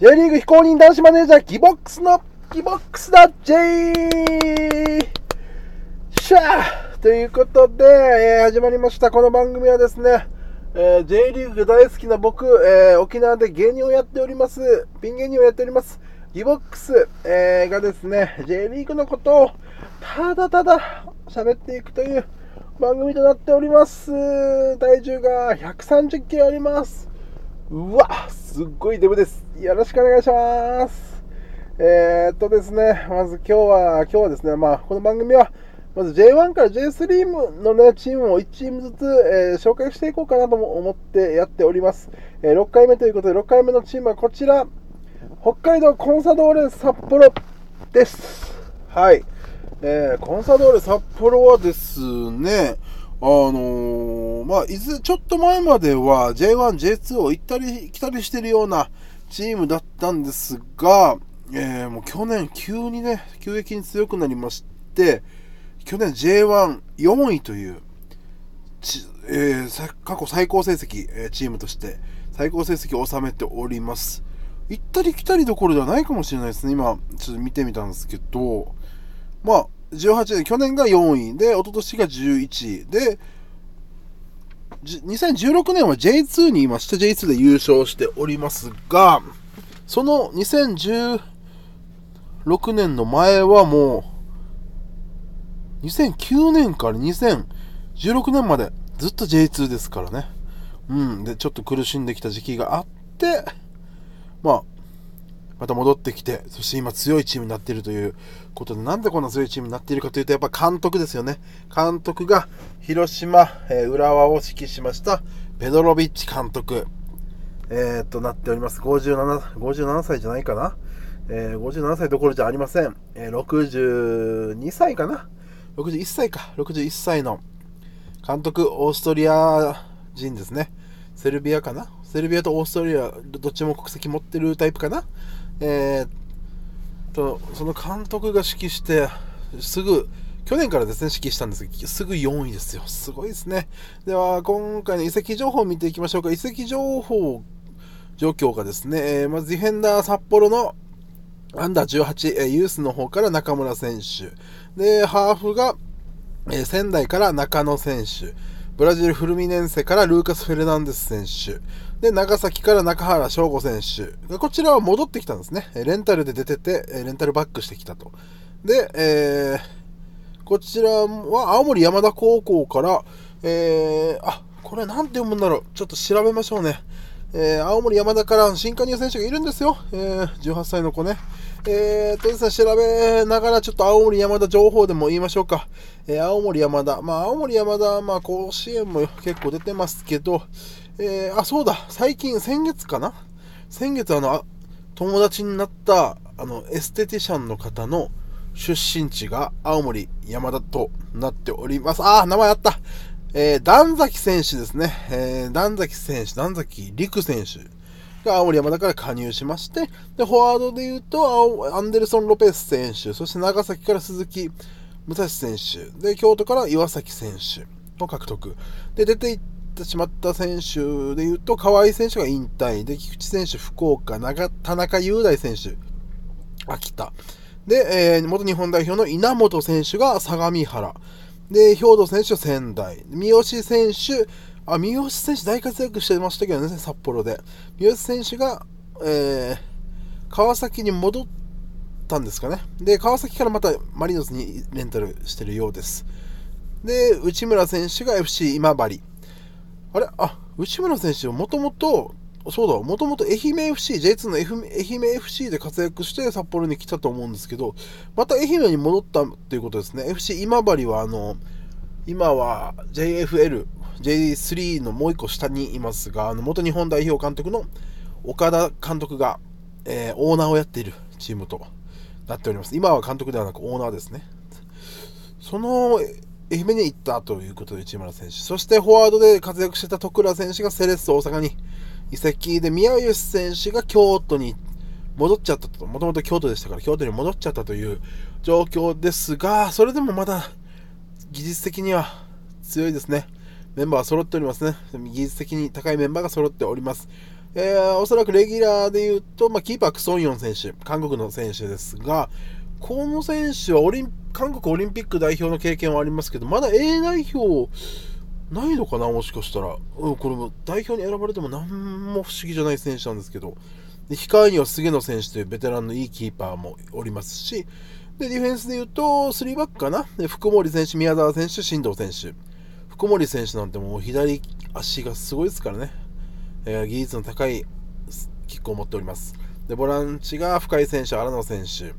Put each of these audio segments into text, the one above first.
J リーグ非公認男子マネージャーギボックスのギボックスだ J! しゃーということで、えー、始まりました。この番組はですね、えー、J リーグ大好きな僕、えー、沖縄で芸人をやっております。ピン芸人をやっております。ギボックス、えー、がですね J リーグのことをただただ喋っていくという番組となっております。体重が130キロあります。うわすっごいデブです。よろしくお願いします。えー、っとですね、まず今日は、今日はですね、まあ、この番組は、まず J1 から J3 のね、チームを1チームずつ、えー、紹介していこうかなと思ってやっております。えー、6回目ということで、6回目のチームはこちら、北海道コンサドーレ札幌です。はい。えー、コンサドーレ札幌はですね、あのー、まあ、いず、ちょっと前までは J1、J2 を行ったり来たりしてるようなチームだったんですが、えー、もう去年急にね、急激に強くなりまして、去年 J14 位という、えー、過去最高成績、えチームとして最高成績を収めております。行ったり来たりどころではないかもしれないですね。今、ちょっと見てみたんですけど、まあ、18年、去年が4位で、一昨年が11位で、2016年は J2 にいました。J2 で優勝しておりますが、その2016年の前はもう、2009年から2016年までずっと J2 ですからね。うん。で、ちょっと苦しんできた時期があって、まあ、また戻ってきて、そして今強いチームになっているということで、なんでこんな強いチームになっているかというと、やっぱ監督ですよね。監督が広島、えー、浦和を指揮しましたペドロビッチ監督、えー、となっております。57、57歳じゃないかな？えー、57歳どころじゃありません。えー、62歳かな？61歳か。61歳の監督、オーストリア人ですね。セルビアかな？セルビアとオーストリア、どっちも国籍持ってるタイプかな？えー、と、その監督が指揮して、すぐ、去年からですね、指揮したんですけど、すぐ4位ですよ。すごいですね。では、今回の移籍情報を見ていきましょうか。移籍情報、状況がですね、えー、まずディフェンダー札幌のアンダー18、えー、ユースの方から中村選手。で、ハーフが、えー、仙台から中野選手。ブラジルフルミネンセからルーカス・フェルナンデス選手。で、長崎から中原翔吾選手。こちらは戻ってきたんですね。レンタルで出てて、レンタルバックしてきたと。で、えー、こちらは青森山田高校から、えー、あ、これなんて読むんだろう。ちょっと調べましょうね。えー、青森山田から新加入選手がいるんですよ。えー、18歳の子ね。えー、とですね、調べながらちょっと青森山田情報でも言いましょうか。えー、青森山田。まあ、青森山田、まあ、甲子園も結構出てますけど、えー、あ、そうだ、最近、先月かな？先月、あの、友達になった、あの、エステティシャンの方の出身地が青森山田となっております。あ、名前あった。えー、段崎選手ですね。えー、段崎選手、段崎陸選手が青森山田から加入しまして、で、フォワードで言うと、アンデルソン・ロペス選手、そして長崎から鈴木武蔵選手、で、京都から岩崎選手を獲得。で、出ていってしまった選手で言うと、河合選手が引退。で、菊池選手、福岡、田中雄大選手、秋田。で、えー、元日本代表の稲本選手が相模原。で、兵藤選手仙台。三好選手、あ、三好選手大活躍してましたけどね、札幌で。三好選手が、えー、川崎に戻ったんですかね。で、川崎からまたマリノスにレンタルしてるようです。で、内村選手が FC 今治。あれ？あ、内村選手はもともと、そうだ、もともと愛媛 FC、J2 の F 愛媛 FC で活躍して札幌に来たと思うんですけど、また愛媛に戻ったっていうことですね。FC 今治は、あの、今は JFL、J3 のもう一個下にいますが、あの元日本代表監督の岡田監督が、えー、オーナーをやっているチームとなっております。今は監督ではなくオーナーですね。その愛媛に行ったということで、内村選手。そしてフォワードで活躍してた徳倉選手がセレッソ大阪に移籍で、宮吉選手が京都に戻っちゃったと。もともと京都でしたから京都に戻っちゃったという状況ですが、それでもまだ技術的には強いですね。メンバー揃っておりますね。技術的に高いメンバーが揃っております。えー、おそらくレギュラーで言うと、まあ、キーパークソンヨン選手、韓国の選手ですが、この選手はオリン韓国オリンピック代表の経験はありますけど、まだ A 代表ないのかな、もしかしたら。うん、これも代表に選ばれても何も不思議じゃない選手なんですけど、で控えには菅野選手というベテランのいいキーパーもおりますし、でディフェンスで言うと、3バックかな、で福森選手、宮澤選手、進藤選手、福森選手なんてもう左足がすごいですからね、えー、技術の高いキックを持っております。でボランチが深井選手、荒野選手、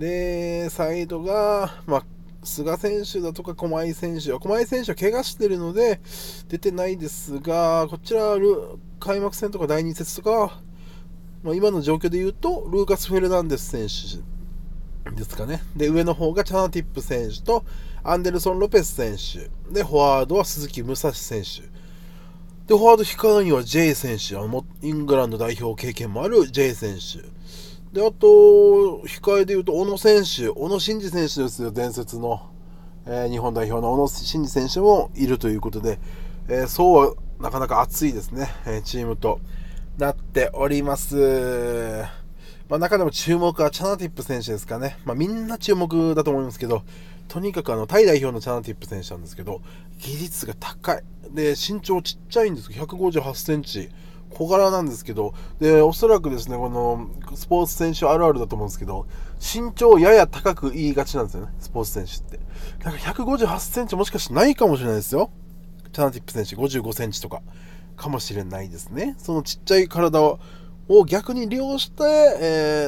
でサイドが、まあ、菅選手だとか駒井選手は、駒井選手は怪我してるので出てないですが、こちら開幕戦とか第2節とか、まあ、今の状況で言うと、ルーカス・フェルナンデス選手ですかね。で、上の方がチャナティップ選手とアンデルソン・ロペス選手。で、フォワードは鈴木武蔵選手。で、フォワード控えには J 選手。あのイングランド代表経験もある J 選手。で、あと、控えで言うと、小野選手、小野伸二選手ですよ、伝説の、えー、日本代表の小野伸二選手もいるということで、えー、そうはなかなか熱いですね、え、チームとなっております。まあ、中でも注目はチャナティップ選手ですかね。まあ、みんな注目だと思いますけど、とにかくあのタイ代表のチャナティップ選手なんですけど、技術が高い。で、身長ちっちゃいんですけど、158センチ。小柄なんですけど、で、おそらくですね、このスポーツ選手あるあるだと思うんですけど、身長やや高く言いがちなんですよね、スポーツ選手って。だか158センチもしかしてないかもしれないですよ。チャナティップ選手55センチとか、かもしれないですね。そのちっちゃい体を逆に利用して、え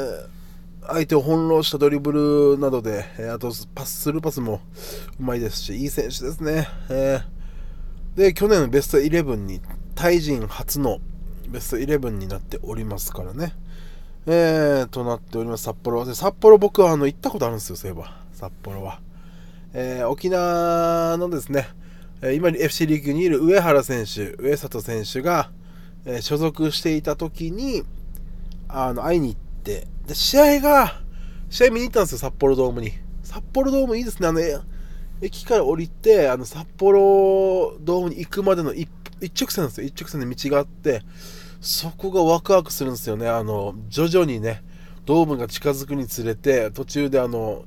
ー、相手を翻弄したドリブルなどで、えー、あとパスするパスもうまいですし、いい選手ですね。えー、で、去年のベスト11に、タイ人初のベスト11になっておりますからね。えー、となっております、札幌。で、札幌僕はあの行ったことあるんですよ、そういえば。札幌は。えー、沖縄のですね、今 FC リーグにいる上原選手、上里選手が、えー、所属していた時に、あの、会いに行って、で、試合が、試合見に行ったんですよ、札幌ドームに。札幌ドームいいですね、あの、駅から降りて、あの、札幌ドームに行くまでの一直線なんですよ。一直線で道があって、そこがワクワクするんですよね。あの、徐々にね、ドームが近づくにつれて、途中であの、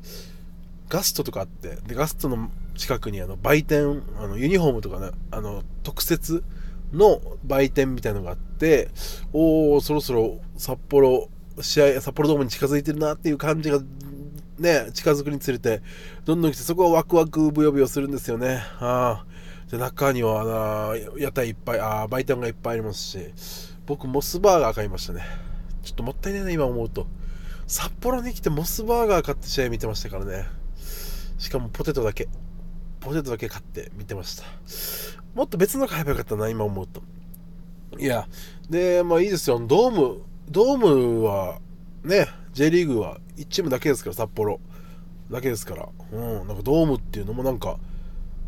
ガストとかあって、で、ガストの近くにあの売店、あのユニフォームとかね、あの、特設の売店みたいのがあって、おおそろそろ札幌、試合、札幌ドームに近づいてるなっていう感じがね、近づくにつれて、どんどん来て、そこはワクワクブヨブヨするんですよね。あで中にはあ屋台いっぱい、あ売店がいっぱいありますし、僕、モスバーガー買いましたね。ちょっともったいないな、今思うと。札幌に来てモスバーガー買って試合見てましたからね。しかもポテトだけ。ポテトだけ買って見てました。もっと別の買えばよかったな、今思うと。いや、で、まあいいですよ。ドーム、ドームは、ね、J リーグは1チームだけですから、札幌。だけですから。うん、なんかドームっていうのもなんか、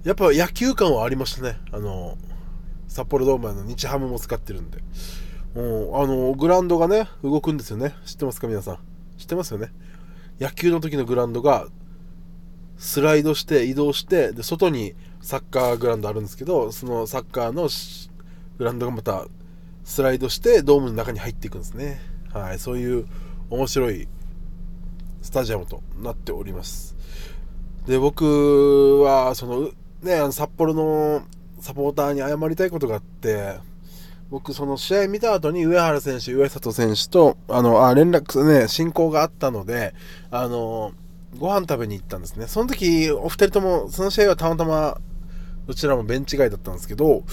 やっぱ野球感はありましたね。あの、札幌ドームの日ハムも使ってるんで。うん、あの、グラウンドがね、動くんですよね。知ってますか皆さん？知ってますよね？野球の時のグラウンドがスライドして移動してで外にサッカーグラウンドあるんですけどそのサッカーのグラウンドがまたスライドしてドームの中に入っていくんですねはいそういう面白いスタジアムとなっておりますで僕はそのねあの札幌のサポーターに謝りたいことがあって僕その試合見た後に上原選手上里選手とあのあ連絡ね進行があったのであのご飯食べに行ったんですね。その時、お二人とも、その試合はたまたま、どちらもベンチ外だったんですけど、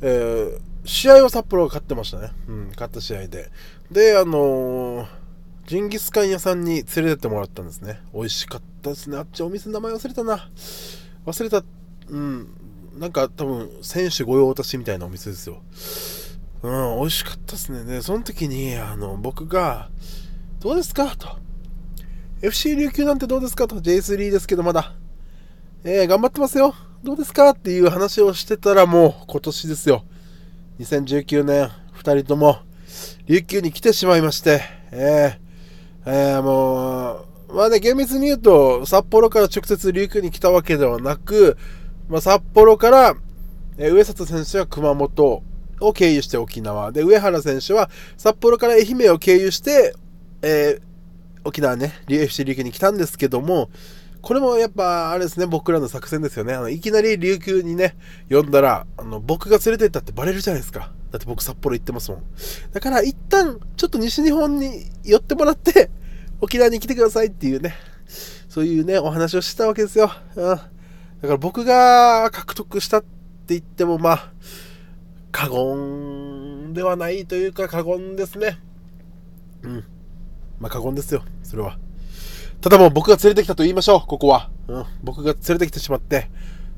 えー、試合は札幌が勝ってましたね。うん、勝った試合で。で、あのー、ジンギスカン屋さんに連れてってもらったんですね。美味しかったですね。あっちお店の名前忘れたな。忘れた、うん、なんか多分、選手御用達みたいなお店ですよ。うん、美味しかったですね。で、その時に、あの、僕が、どうですか？と。FC 琉球なんてどうですか？と J3 ですけどまだ。えー、頑張ってますよ。どうですか？っていう話をしてたらもう今年ですよ。2019年、2人とも琉球に来てしまいまして、えー、えー、もう、まあね、厳密に言うと、札幌から直接琉球に来たわけではなく、まあ、札幌から、え、上里選手は熊本、を経由して沖縄。で、上原選手は札幌から愛媛を経由して、えー、沖縄ね、FC 琉球に来たんですけども、これもやっぱ、あれですね、僕らの作戦ですよね。あの、いきなり琉球にね、呼んだら、あの、僕が連れてったってバレるじゃないですか。だって僕札幌行ってますもん。だから一旦、ちょっと西日本に寄ってもらって、沖縄に来てくださいっていうね、そういうね、お話をしてたわけですよ。うん。だから僕が獲得したって言っても、まあ、過言ではないというか過言ですね。うん。まあ過言ですよ、それは。ただもう僕が連れてきたと言いましょう、ここは。うん。僕が連れてきてしまって、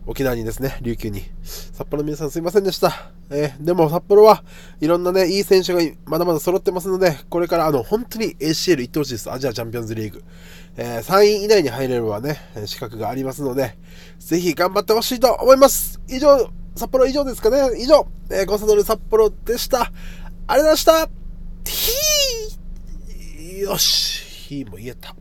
沖縄にですね、琉球に。札幌の皆さんすいませんでした。えー、でも札幌はいろんなね、いい選手がまだまだ揃ってますので、これからあの、本当に ACL 行ってほしいです。アジアチャンピオンズリーグ。えー、3位以内に入れればね、資格がありますので、ぜひ頑張ってほしいと思います。以上、札幌以上ですかね。以上、えー、コンサドル札幌でした。ありがとうございました。ひーよし、ひーも言えた。